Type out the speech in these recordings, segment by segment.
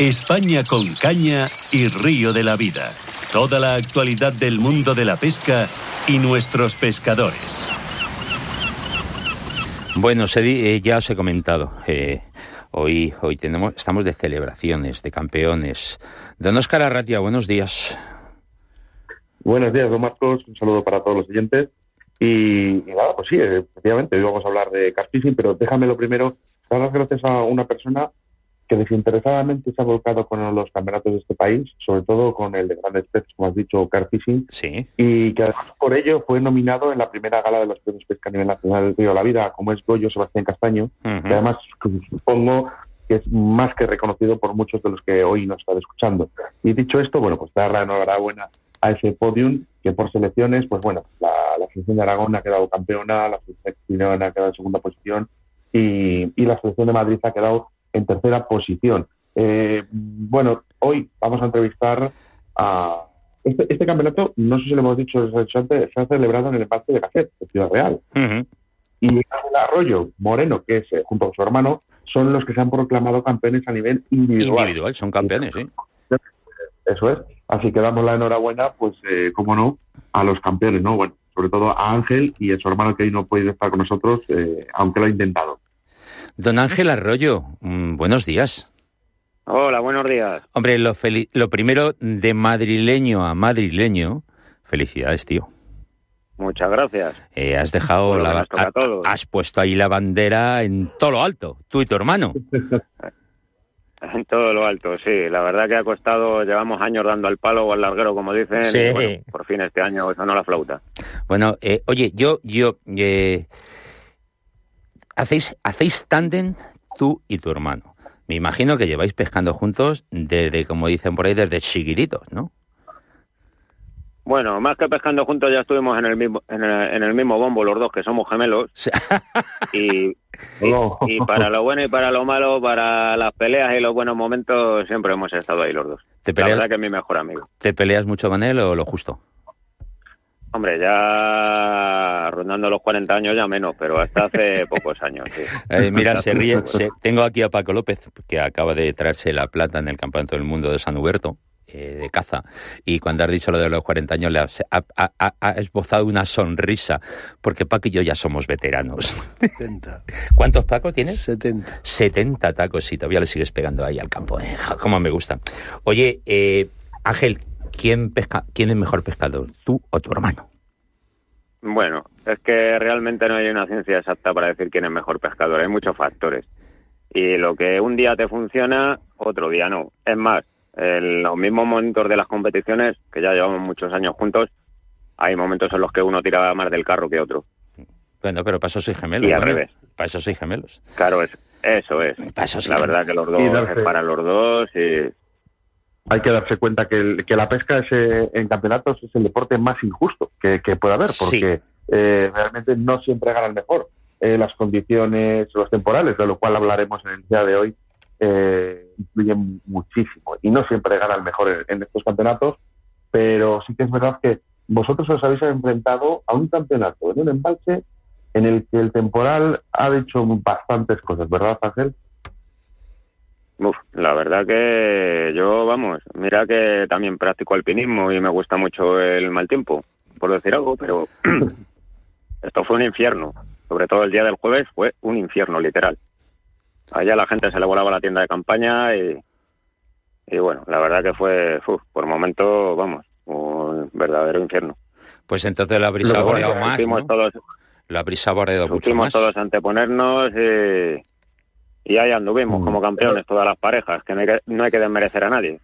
España con caña y río de la vida. Toda la actualidad del mundo de la pesca y nuestros pescadores. Bueno, eh, ya os he comentado. Eh, hoy, hoy tenemos, estamos de celebraciones, de campeones. Don Oscar Arratia, buenos días. Buenos días, don Marcos. Un saludo para todos los oyentes. Y, nada, pues sí, efectivamente, hoy vamos a hablar de carfishing, pero déjamelo primero dar las gracias a una persona que desinteresadamente se ha volcado con los campeonatos de este país, sobre todo con el de grandes peces, como has dicho, Carfishing, sí. y que además por ello fue nominado en la primera gala de los premios pesca a nivel nacional del Río La Vida, como es Goyo Sebastián Castaño, que además supongo que es más que reconocido por muchos de los que hoy nos están escuchando. Y dicho esto, bueno, pues dar la enhorabuena a ese podium, que por selecciones, pues bueno, la, selección de Aragón ha quedado campeona, la selección de ha quedado en segunda posición, y, y la selección de Madrid ha quedado en tercera posición. Eh, bueno, hoy vamos a entrevistar a... Este, este, campeonato, no sé si lo hemos dicho antes, se ha celebrado en el embalse de Café, de Ciudad Real. Y el Arroyo Moreno, que es eh, junto a su hermano, son los que se han proclamado campeones a nivel individual. Individual, son campeones, sí. Eso es. Así que damos la enhorabuena, pues, eh, como no, a los campeones, ¿no? Bueno, sobre todo a Ángel y a su hermano que hoy no puede estar con nosotros, eh, aunque lo ha intentado. Don Ángel Arroyo, mm, buenos días. Hola, buenos días. Hombre, lo, lo primero, de madrileño a madrileño, felicidades, tío. Muchas gracias. Eh, has dejado la, has puesto ahí la bandera en todo lo alto, tú y tu hermano. en todo lo alto, sí. La verdad que ha costado, llevamos años dando al palo o al larguero, como dicen. Sí. por fin este año sonó la flauta. Bueno, eh, oye, yo, yo, eh, hacéis, hacéis tándem tú y tu hermano. Me imagino que lleváis pescando juntos desde, como dicen por ahí, desde chiquititos, ¿no? Bueno, más que pescando juntos ya estuvimos en el mismo en el, mismo bombo los dos, que somos gemelos. y, y, para lo bueno y para lo malo, para las peleas y los buenos momentos, siempre hemos estado ahí los dos. ¿Te peleas, La verdad que es mi mejor amigo. ¿Te peleas mucho con él o lo justo? Hombre, ya rondando los 40 años ya menos, pero hasta hace pocos años. Eh, mira, se ríe. tengo aquí a Paco López, que acaba de traerse la plata en el Campeonato del Mundo de San Huberto, eh, de caza. Y cuando has dicho lo de los 40 años, le ha, esbozado una sonrisa, porque Paco y yo ya somos veteranos. 70. ¿Cuántos Paco tienes? 70. 70 tacos y todavía le sigues pegando ahí al campo. ¿eh? Cómo me gusta. Oye, Ángel, ¿quién, pesca, ¿quién es mejor pescador, tú o tu hermano? Bueno, es que realmente no hay una ciencia exacta para decir quién es mejor pescador, hay muchos factores. Y lo que un día te funciona, otro día no. Es más, en los mismos momentos de las competiciones, que ya llevamos muchos años juntos, hay momentos en los que uno tiraba más del carro que otro. Bueno, pero para eso soy gemelos. Y al revés. Para eso soy gemelos. Claro, es, eso es. la verdad que los dos es para los dos y hay que darse cuenta que, que la pesca es, eh, en campeonatos es el deporte más injusto que, que puede haber, porque eh, realmente no siempre gana el mejor. Eh, las condiciones, los temporales, de lo cual hablaremos en el día de hoy, influyen muchísimo y no siempre gana el mejor en, estos campeonatos, pero sí que es verdad que vosotros os habéis enfrentado a un campeonato en un embalse en el que el temporal ha hecho bastantes cosas, ¿verdad, Ángel? Uf, la verdad que yo, vamos, mira que también practico alpinismo y me gusta mucho el mal tiempo, por decir algo, pero esto fue un infierno. Sobre todo el día del jueves fue un infierno, literal. Allá la gente se le volaba la tienda de campaña y, y bueno, la verdad que fue, uf, por momento, vamos, un verdadero infierno. Pues entonces la brisa saboreado más, ¿no? Todos, la brisa saboreado mucho más. todos anteponernos y y ahí anduvimos como campeones todas las parejas, que no hay que, no hay que desmerecer a nadie.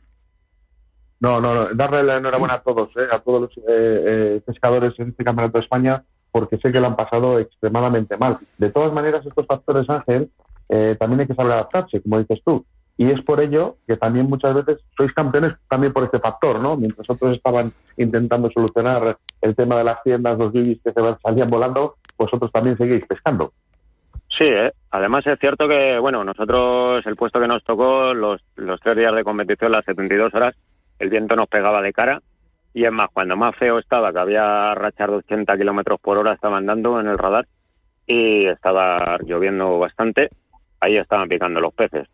No, no, no, darle la enhorabuena a todos, ¿eh? a todos los eh, eh, pescadores en este Campeonato de España, porque sé que lo han pasado extremadamente mal. De todas maneras, estos factores, Ángel, también hay que saber adaptarse, como dices tú. Y es por ello que también muchas veces sois campeones también por este factor, ¿no? Mientras otros estaban intentando solucionar el tema de las tiendas, los bibis que se salían volando, vosotros también seguís pescando. Sí, ¿eh? además es cierto que, bueno, nosotros el puesto que nos tocó, los, los tres días de competición, las 72 horas, el viento nos pegaba de cara y es más, cuando más feo estaba, que había rachas de 80 kilómetros por hora, estaban dando en el radar y estaba lloviendo bastante, ahí estaban picando los peces.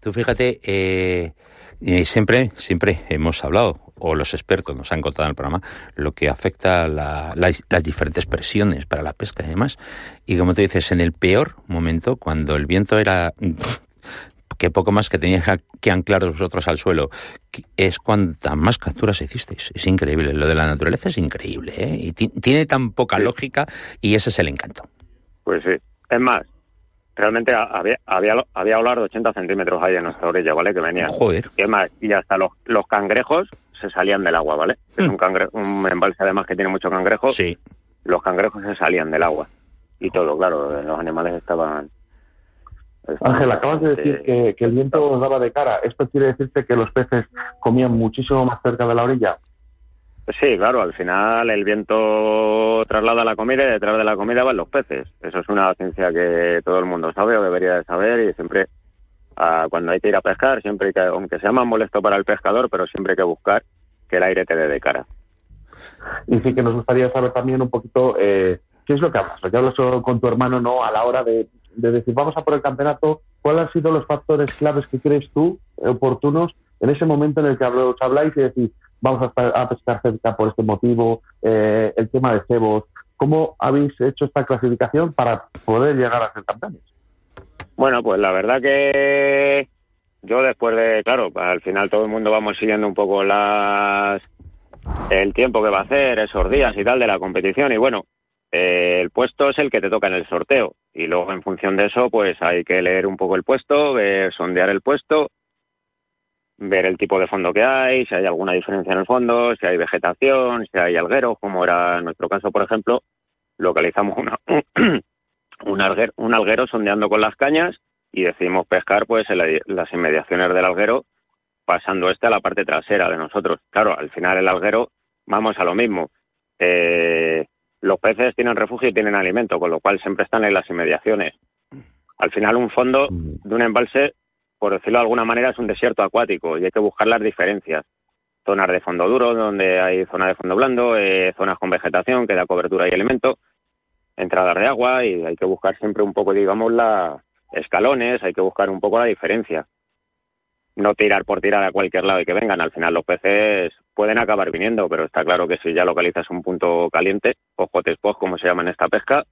Tú fíjate, eh, Y siempre, siempre hemos hablado, o los expertos nos han contado en el programa, lo que afecta a las diferentes presiones para la pesca y demás. Y como te dices, en el peor momento, cuando el viento era que poco más que teníais que anclaros vosotros al suelo, es cuantas más capturas hicisteis. Es increíble. Lo de la naturaleza es increíble, ¿eh? Y tiene tan poca lógica y ese es el encanto. Pues sí. Es más, realmente había, había, había de 80 centímetros ahí en nuestra orilla, ¿vale? Que venían. Joder. Y, más, y hasta los, los cangrejos se salían del agua, ¿vale? Es hmm. un, un embalse además que tiene mucho cangrejo. Sí. Los cangrejos se salían del agua. Y todo, claro, los animales estaban... Ángel, acabas de decir que, que el viento daba de cara. ¿Esto quiere decirte que los peces comían muchísimo más cerca de la orilla? Sí, claro, al final el viento traslada la comida y detrás de la comida van los peces. Eso es una ciencia que todo el mundo sabe o debería de saber y siempre ah, cuando hay que ir a pescar, siempre que, aunque sea más molesto para el pescador, pero siempre hay que buscar que el aire te dé de cara. Y sí que nos gustaría saber también un poquito eh, qué es lo que hablas. Ya hablas con tu hermano, ¿no? A la hora de, de decir, vamos a por el campeonato, ¿cuáles han sido los factores claves que crees tú oportunos en ese momento en el que os habláis y decís, vamos a, pescar cerca por este motivo, eh, el tema de cebos. ¿Cómo habéis hecho esta clasificación para poder llegar a ser campeones? Bueno, pues la verdad que yo después de, claro, al final todo el mundo vamos siguiendo un poco las el tiempo que va a hacer, esos días y tal de la competición y bueno, eh, el puesto es el que te toca en el sorteo y luego en función de eso pues hay que leer un poco el puesto, ver, sondear el puesto ver el tipo de fondo que hay, si hay alguna diferencia en el fondo, si hay vegetación, si hay algueros, como era en nuestro caso, por ejemplo, localizamos una, un, alguero, un alguero sondeando con las cañas y decidimos pescar pues en, las inmediaciones del alguero, pasando este a la parte trasera de nosotros. Claro, al final el alguero vamos a lo mismo. Eh, los peces tienen refugio y tienen alimento, con lo cual siempre están en las inmediaciones. Al final un fondo mm. de un embalse por decirlo de alguna manera, es un desierto acuático y hay que buscar las diferencias. Zonas de fondo duro, donde hay zonas de fondo blando, eh, zonas con vegetación que da cobertura y elemento, entradas de agua y hay que buscar siempre un poco, digamos, la escalones, hay que buscar un poco la diferencia. No tirar por tirar a cualquier lado y que vengan. Al final los peces pueden acabar viniendo, pero está claro que si ya localizas un punto caliente, ojo post, como se llama en esta pesca,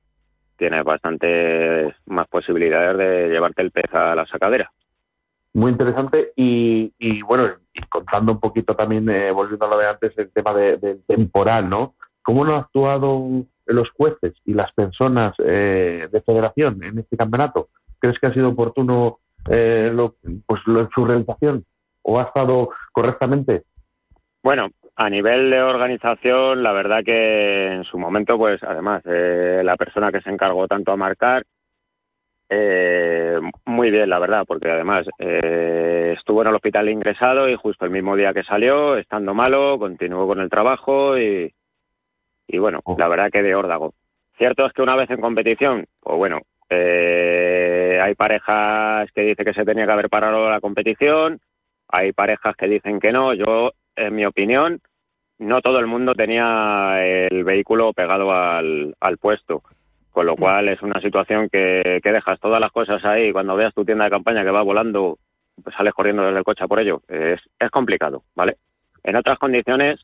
tienes bastantes más posibilidades de llevarte el pez a la sacadera muy interesante y, y, bueno, y contando un poquito también, eh, volviendo a lo de antes, el tema del temporal, ¿no? ¿Cómo han actuado los jueces y las personas eh, de federación en este campeonato? ¿Crees que ha sido oportuno eh, pues su realización o ha estado correctamente? Bueno, a nivel de organización, la verdad que en su momento, pues además, la persona que se encargó tanto a marcar eh, muy bien, la verdad, porque además eh, estuvo en el hospital ingresado y justo el mismo día que salió, estando malo, continuó con el trabajo y, y bueno, oh. la verdad que de órdago. Cierto es que una vez en competición, pues bueno, eh, hay parejas que dicen que se tenía que haber parado la competición, hay parejas que dicen que no. Yo, en mi opinión, no todo el mundo tenía el vehículo pegado al, al puesto. Con lo cual es una situación que, dejas todas las cosas ahí cuando veas tu tienda de campaña que va volando, pues sales corriendo desde el coche por ello. Es, es complicado, ¿vale? En otras condiciones,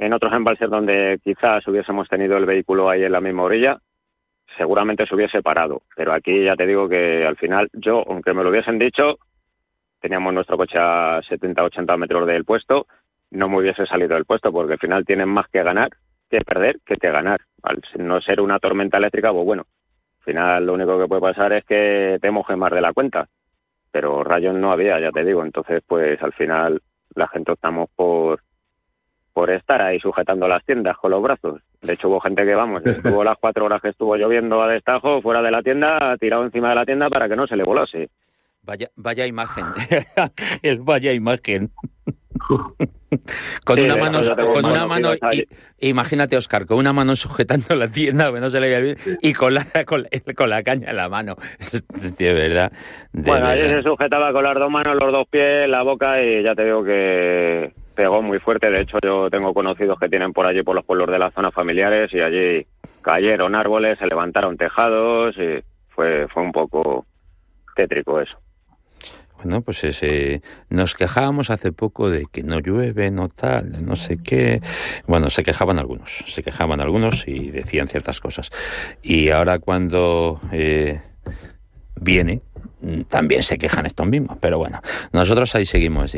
en otros embalses donde quizás hubiésemos tenido el vehículo ahí en la misma orilla, seguramente se hubiese parado. Pero aquí ya te digo que al final yo, aunque me lo hubiesen dicho, teníamos nuestro coche a 70, 80 metros del puesto, no me hubiese salido del puesto porque al final tienen más que ganar que perder que que ganar. Al no ser una tormenta eléctrica, pues bueno, al final lo único que puede pasar es que te mojes más de la cuenta. Pero rayos no había, ya te digo. Entonces, pues al final la gente optamos por por estar ahí sujetando las tiendas con los brazos. De hecho, hubo gente que, vamos, estuvo las cuatro horas que estuvo lloviendo a destajo fuera de la tienda, tirado encima de la tienda para que no se le volase. Vaya, vaya imagen, el vaya imagen. con una mano, con una mano imagínate Oscar, con una mano sujetando la tienda, no se le bien, y con la, con, la caña en la mano. de verdad. bueno, ahí se sujetaba con las dos manos, los dos pies, la boca, y ya te digo que pegó muy fuerte. De hecho, yo tengo conocidos que tienen por allí, por los pueblos de la zona familiares, y allí cayeron árboles, se levantaron tejados, y fue, fue un poco tétrico eso. Bueno, pues ese, nos quejábamos hace poco de que no llueve, no tal, no sé qué. Bueno, se quejaban algunos, se quejaban algunos y decían ciertas cosas. Y ahora cuando eh, viene, también se quejan estos mismos. Pero bueno, nosotros ahí seguimos.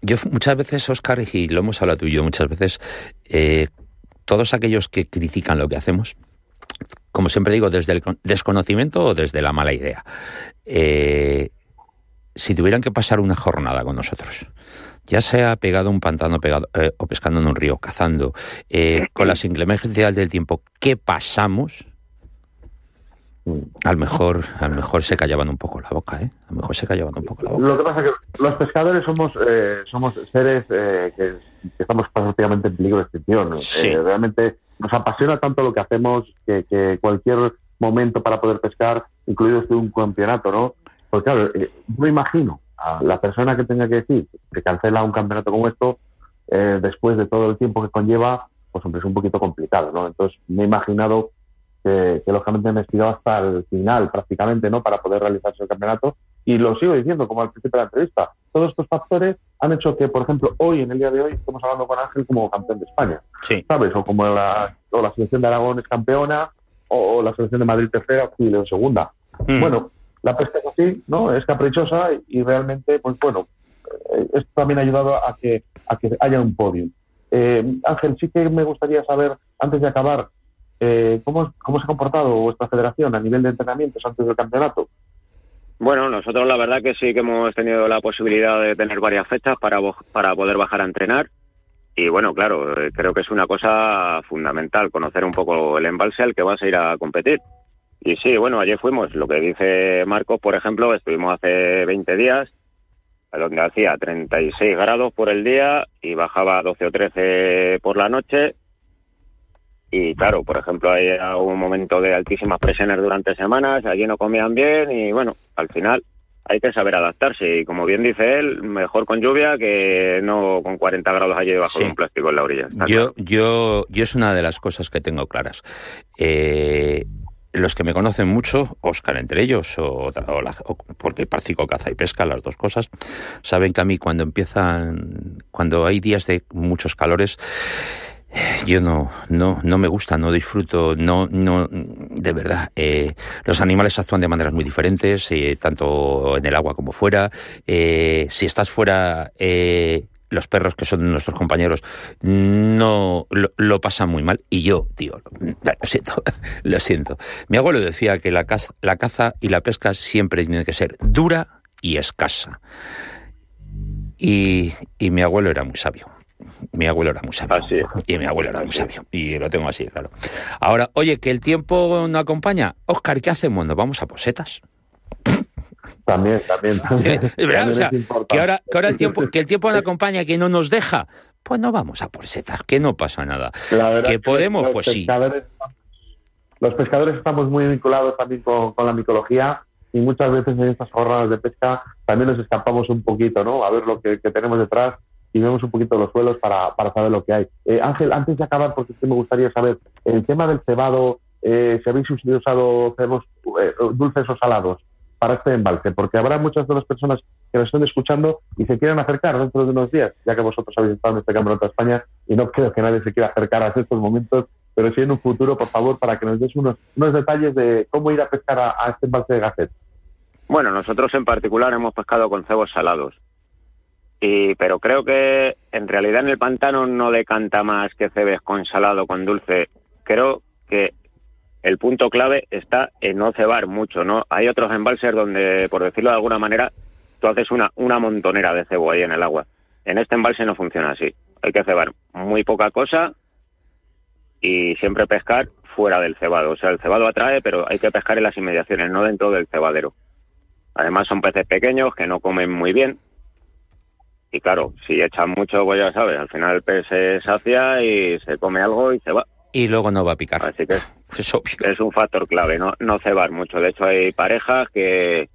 Yo muchas veces, Oscar, y lo hemos hablado tú y yo muchas veces, eh, todos aquellos que critican lo que hacemos, como siempre digo, desde el desconocimiento o desde la mala idea. Eh, si tuvieran que pasar una jornada con nosotros, ya sea pegado a un pantano pegado, eh, o pescando en un río, cazando, con las inclemencias del tiempo, ¿qué pasamos? A lo mejor, a lo mejor se callaban un poco la boca, ¿eh? A lo mejor se callaban un poco la boca. Lo que pasa es que los pescadores somos somos seres que, estamos prácticamente en peligro de extinción. realmente nos apasiona tanto lo que hacemos que, que cualquier momento para poder pescar, incluido este un campeonato, ¿no? Pues claro, eh, me imagino a la persona que tenga que decir que cancela un campeonato como esto, eh, después de todo el tiempo que conlleva, pues hombre, es un poquito complicado, ¿no? Entonces me he imaginado que, lógicamente me estirado hasta el final prácticamente, ¿no? Para poder realizarse el campeonato. Y lo sigo diciendo, como al principio de la entrevista, todos estos factores han hecho que, por ejemplo, hoy, en el día de hoy, estemos hablando con Ángel como campeón de España, sí. ¿sabes? O como la, o la selección de Aragón es campeona, o, la selección de Madrid tercera, o Chile segunda. Mm. Bueno, la pesca es así, ¿no? Es caprichosa y, realmente, pues bueno, eh, esto también ha ayudado a que, a que haya un podio. Eh, Ángel, sí que me gustaría saber, antes de acabar, eh, ¿cómo, ¿cómo se ha comportado vuestra federación a nivel de entrenamientos antes del campeonato? Bueno, nosotros la verdad que sí que hemos tenido la posibilidad de tener varias fechas para, para poder bajar a entrenar. Y bueno, claro, creo que es una cosa fundamental conocer un poco el embalse al que vas a ir a competir. Y sí, bueno, ayer fuimos, lo que dice Marcos, por ejemplo, estuvimos hace 20 días, donde hacía 36 grados por el día y bajaba 12 o 13 por la noche. Y claro, por ejemplo, hay un momento de altísimas presiones durante semanas, allí no comían bien y bueno, al final hay que saber adaptarse. Y como bien dice él, mejor con lluvia que no con 40 grados allí debajo de un plástico en la orilla. Yo, yo, yo es una de las cosas que tengo claras. Eh, los que me conocen mucho, Oscar entre ellos, o, porque practico caza y pesca, las dos cosas, saben que a mí cuando empiezan, cuando hay días de muchos calores, yo no, no, no me gusta, no disfruto, no, no, de verdad. Eh, los animales actúan de maneras muy diferentes, eh, tanto en el agua como fuera. Eh, si estás fuera, los perros que son nuestros compañeros no lo, pasan muy mal y yo, tío, lo, siento, lo siento. Mi abuelo decía que la caza, la caza y la pesca siempre tienen que ser dura y escasa. Y, y mi abuelo era muy sabio. Mi abuelo era muy sabio. Y mi abuelo era muy sabio. Y lo tengo así, claro. Ahora, oye, que el tiempo no acompaña. Oscar, ¿qué hacemos? ¿Nos vamos a posetas? También, también. que ahora, que ahora el tiempo, que el tiempo nos acompaña, que no nos deja, pues no vamos a por setas, que no pasa nada. Que podemos, pues sí. Los pescadores estamos muy vinculados también con, la micología y muchas veces en estas jornadas de pesca también nos escapamos un poquito, ¿no? A ver lo que, tenemos detrás y vemos un poquito los suelos para, para saber lo que hay. Eh, Ángel, antes de acabar, porque me gustaría saber, el tema del cebado, eh, si habéis usado cebos eh, dulces o salados, para este embalse, porque habrá muchas de las personas que nos estén escuchando y se quieran acercar dentro de unos días, ya que vosotros habéis estado en este campeonato de España y no creo que nadie se quiera acercar a estos momentos, pero sí en un futuro, por favor, para que nos des unos, unos detalles de cómo ir a pescar a, este embalse de Gacet. Bueno, nosotros en particular hemos pescado con cebos salados. Y, pero creo que en realidad en el pantano no decanta más que cebes con salado, con dulce. Creo que el punto clave está en no cebar mucho, ¿no? Hay otros embalses donde, por decirlo de alguna manera, tú haces una, una montonera de cebo ahí en el agua. En este embalse no funciona así. Hay que cebar muy poca cosa y siempre pescar fuera del cebado. O sea, el cebado atrae, pero hay que pescar en las inmediaciones, no dentro del cebadero. Además son peces pequeños que no comen muy bien. Y claro, si echan mucho, pues ya sabes, al final el pez se sacia y se come algo y se va y luego no va a picar. Así que es, un factor clave, no, no cebar mucho. De hecho, hay parejas que,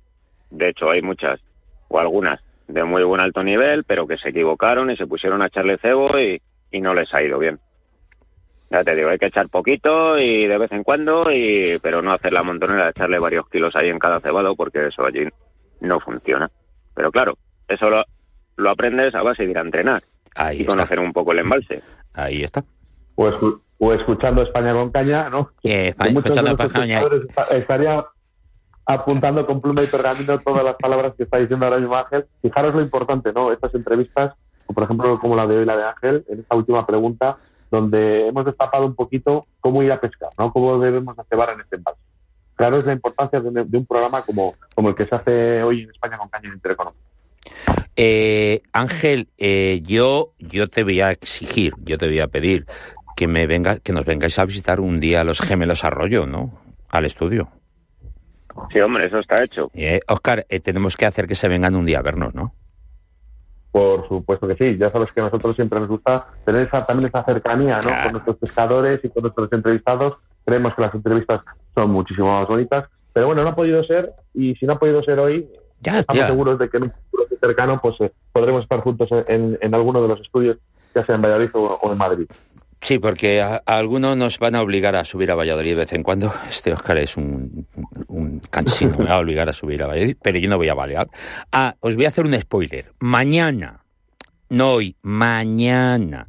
de hecho, hay muchas o algunas de muy buen alto nivel, pero que se equivocaron y se pusieron a echarle cebo y, y no les ha ido bien. Ya te digo, hay que echar poquito y de vez en cuando, y pero no hacer la montonera de echarle varios kilos ahí en cada cebado porque eso allí no funciona. Pero claro, eso lo, lo aprendes a base de ir a entrenar Ahí y está. conocer un poco el embalse. Ahí está. O, escu- o escuchando España con caña, ¿no? Eh, España- Que muchos escuchando España. estaría apuntando con pluma y pergamino todas las palabras que está diciendo ahora mismo Ángel. Fijaros lo importante, ¿no? Estas entrevistas, o por ejemplo, como la de hoy, la de Ángel, en esta última pregunta, donde hemos destapado un poquito cómo ir a pescar, ¿no? Cómo debemos vara en este embalse. Claro, es la importancia de un, de un programa como, como el que se hace hoy en España con Caña Intereconómica. Eh, Ángel, eh, yo, yo te voy a exigir, yo te voy a pedir que me venga, que nos vengáis a visitar un día a los gemelos Arroyo, ¿no? Al estudio. Sí, hombre, eso está hecho. Eh, Oscar, eh, tenemos que hacer que se vengan un día a vernos, ¿no? Por supuesto que sí, ya sabes que a nosotros siempre nos gusta tener esa, también esa cercanía ¿no? Claro. con nuestros pescadores y con nuestros entrevistados. Creemos que las entrevistas son muchísimo más bonitas, pero bueno, no ha podido ser y si no ha podido ser hoy, Ya, estamos ya. seguros de que en un futuro cercano pues eh, podremos estar juntos en, en alguno de los estudios, ya sea en Valladolid o, o en Madrid. Sí, porque a, a algunos nos van a obligar a subir a Valladolid de vez en cuando. Este Oscar es un, un cansino, me va a obligar a subir a Valladolid, pero yo no voy a balear. Ah, os voy a hacer un spoiler. Mañana, no hoy, mañana.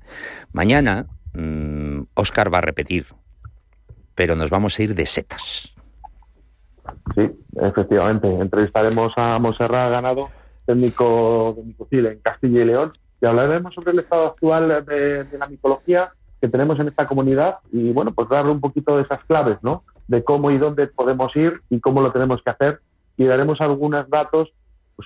Mañana, mm, Oscar va a repetir, pero nos vamos a ir de setas. Sí, efectivamente. Entrevistaremos a Monserrat Ganado, técnico de micocil en Castilla y León, y hablaremos sobre el estado actual de, de la micología que tenemos en esta comunidad y, bueno, pues darle un poquito de esas claves, ¿no? De cómo y dónde podemos ir y cómo lo tenemos que hacer. Y daremos algunos datos,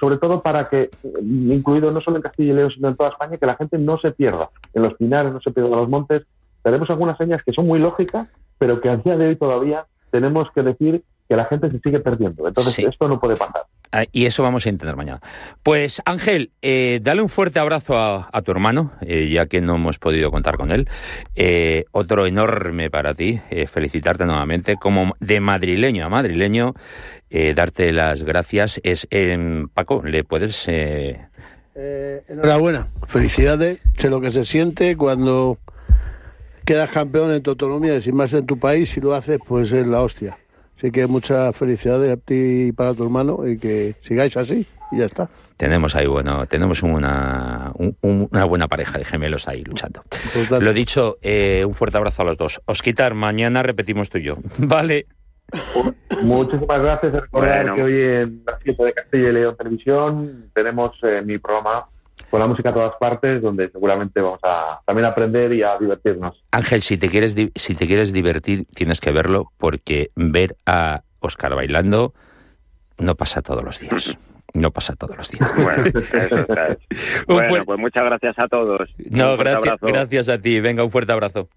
sobre todo para que, eh, incluido no solo en Castilla y León, sino en toda España, que la gente no se pierda en los pinares, no se pierda en los montes. Daremos algunas señas que son muy lógicas, pero que a día de hoy todavía tenemos que decir que la gente se sigue perdiendo. Entonces, Sí. esto no puede pasar. Ah, Y eso vamos a intentar mañana. Pues Ángel, eh, dale un fuerte abrazo a, a tu hermano, eh, ya que no hemos podido contar con él. Eh, otro enorme para ti, eh, felicitarte nuevamente. Como de madrileño a madrileño, eh, darte las gracias. Es Paco, ¿le puedes...? eh, Eh, enhorabuena, felicidades. Sé lo que se siente cuando quedas campeón en tu autonomía y sin más en tu país, si lo haces, pues es la hostia. Así que muchas felicidades a ti y para tu hermano y que sigáis así y ya está. tenemos ahí, bueno, tenemos una, un- un- una buena pareja de gemelos ahí luchando. Total. Lo dicho, eh, un fuerte abrazo a los dos. Osquitar, mañana repetimos tú y yo. Vale. Muchísimas gracias. Recordar Bueno. que hoy en las 7 de Castilla y León Televisión tenemos eh, mi programa con la música a todas partes, donde seguramente vamos a también aprender y a divertirnos. Ángel, si te quieres si te quieres divertir, tienes que verlo porque ver a Oscar bailando no pasa todos los días. No pasa todos los días. Bueno, eso está pues muchas gracias a todos. No, gracias, abrazo. gracias a ti. Venga, un fuerte abrazo.